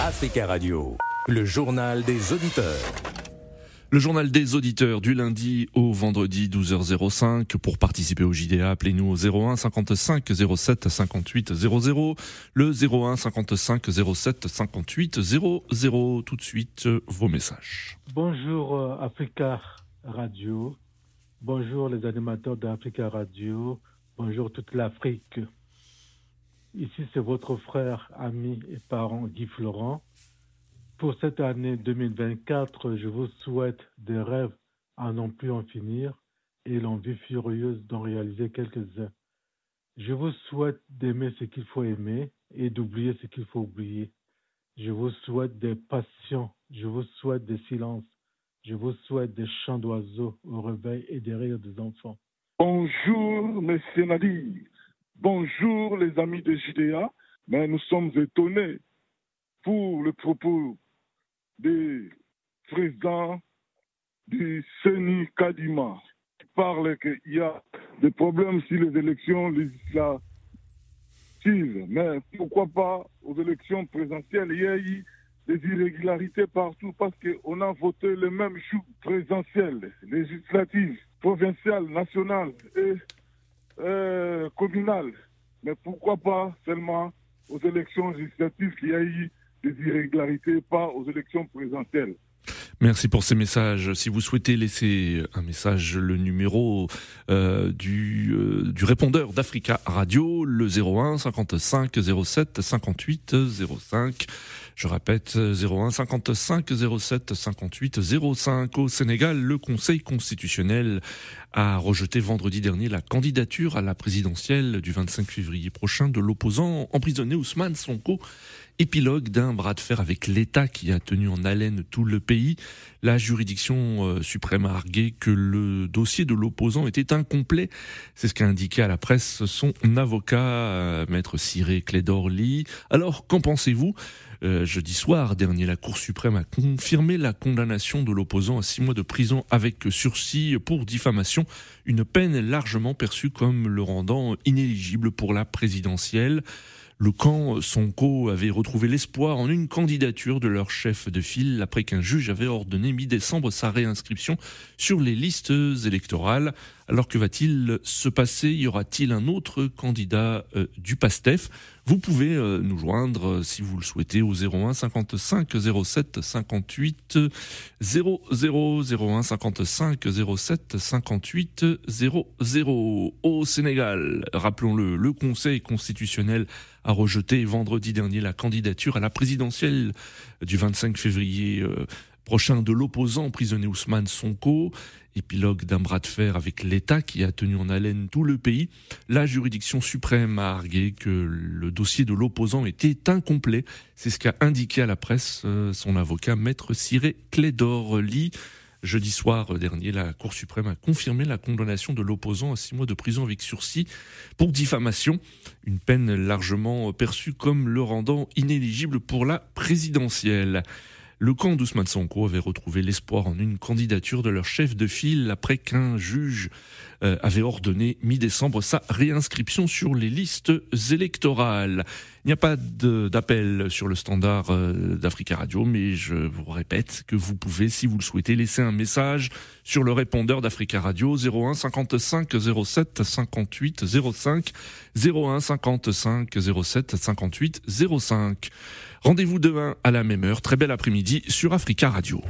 Africa Radio, le journal des auditeurs. Le journal des auditeurs du lundi au vendredi 12h05. Pour participer au JDA, appelez-nous au 01 55 07 58 00. Le 01 55 07 58 00. Tout de suite, vos messages. Bonjour euh, Africa Radio. Bonjour les animateurs d'Africa Radio. Bonjour toute l'Afrique. Ici, c'est votre frère, ami et parent Guy Florent. Pour cette année 2024, je vous souhaite des rêves à non plus en finir et l'envie furieuse d'en réaliser quelques-uns. Je vous souhaite d'aimer ce qu'il faut aimer et d'oublier ce qu'il faut oublier. Je vous souhaite des passions, je vous souhaite des silences, je vous souhaite des chants d'oiseaux au réveil et des rires des enfants. Bonjour, Monsieur Nadir. Bonjour les amis de JDA, mais nous sommes étonnés pour le propos du président du CENI Kadima qui parle qu'il y a des problèmes sur les élections législatives. Mais pourquoi pas aux élections présidentielles? Il y a eu des irrégularités partout parce qu'on a voté le même jour présidentielles, législatives, provinciales, nationales et euh, communales. Mais pourquoi pas seulement aux élections législatives qu'il y a eu des irrégularités, pas aux élections présidentielles? Merci pour ces messages. Si vous souhaitez laisser un message, le numéro euh, du, euh, du répondeur d'Africa Radio, le 01 55 07 58 05. Je répète, 01 55 07 58 05. Au Sénégal, le Conseil constitutionnel a rejeté vendredi dernier la candidature à la présidentielle du 25 février prochain de l'opposant emprisonné Ousmane Sonko épilogue d'un bras de fer avec l'État qui a tenu en haleine tout le pays. La juridiction euh, suprême a argué que le dossier de l'opposant était incomplet. C'est ce qu'a indiqué à la presse son avocat, euh, maître Cyré Clédorly. Alors, qu'en pensez-vous? Euh, jeudi soir dernier, la Cour suprême a confirmé la condamnation de l'opposant à six mois de prison avec sursis pour diffamation, une peine largement perçue comme le rendant inéligible pour la présidentielle. Le camp Sonko avait retrouvé l'espoir en une candidature de leur chef de file après qu'un juge avait ordonné mi-décembre sa réinscription sur les listes électorales. Alors que va-t-il se passer? Y aura-t-il un autre candidat euh, du PASTEF? Vous pouvez euh, nous joindre euh, si vous le souhaitez au 01 55 07 58 00 01 55 07 58 00 au Sénégal. Rappelons-le, le Conseil constitutionnel a rejeté vendredi dernier la candidature à la présidentielle du 25 février prochain de l'opposant emprisonné Ousmane Sonko, épilogue d'un bras de fer avec l'État qui a tenu en haleine tout le pays. La juridiction suprême a argué que le dossier de l'opposant était incomplet. C'est ce qu'a indiqué à la presse euh, son avocat, maître Cyré Clédor-Lee. Jeudi soir dernier, la Cour suprême a confirmé la condamnation de l'opposant à six mois de prison avec sursis pour diffamation, une peine largement perçue comme le rendant inéligible pour la présidentielle. Le camp d'Ousmane Sonko avait retrouvé l'espoir en une candidature de leur chef de file après qu'un juge euh, avait ordonné mi-décembre sa réinscription sur les listes électorales. Il n'y a pas d'appel sur le standard euh, d'Africa Radio, mais je vous répète que vous pouvez, si vous le souhaitez, laisser un message sur le répondeur d'Africa Radio 01 55 07 58 05 01 55 07 58 05. Rendez-vous demain à la même heure. Très bel après-midi sur Africa Radio.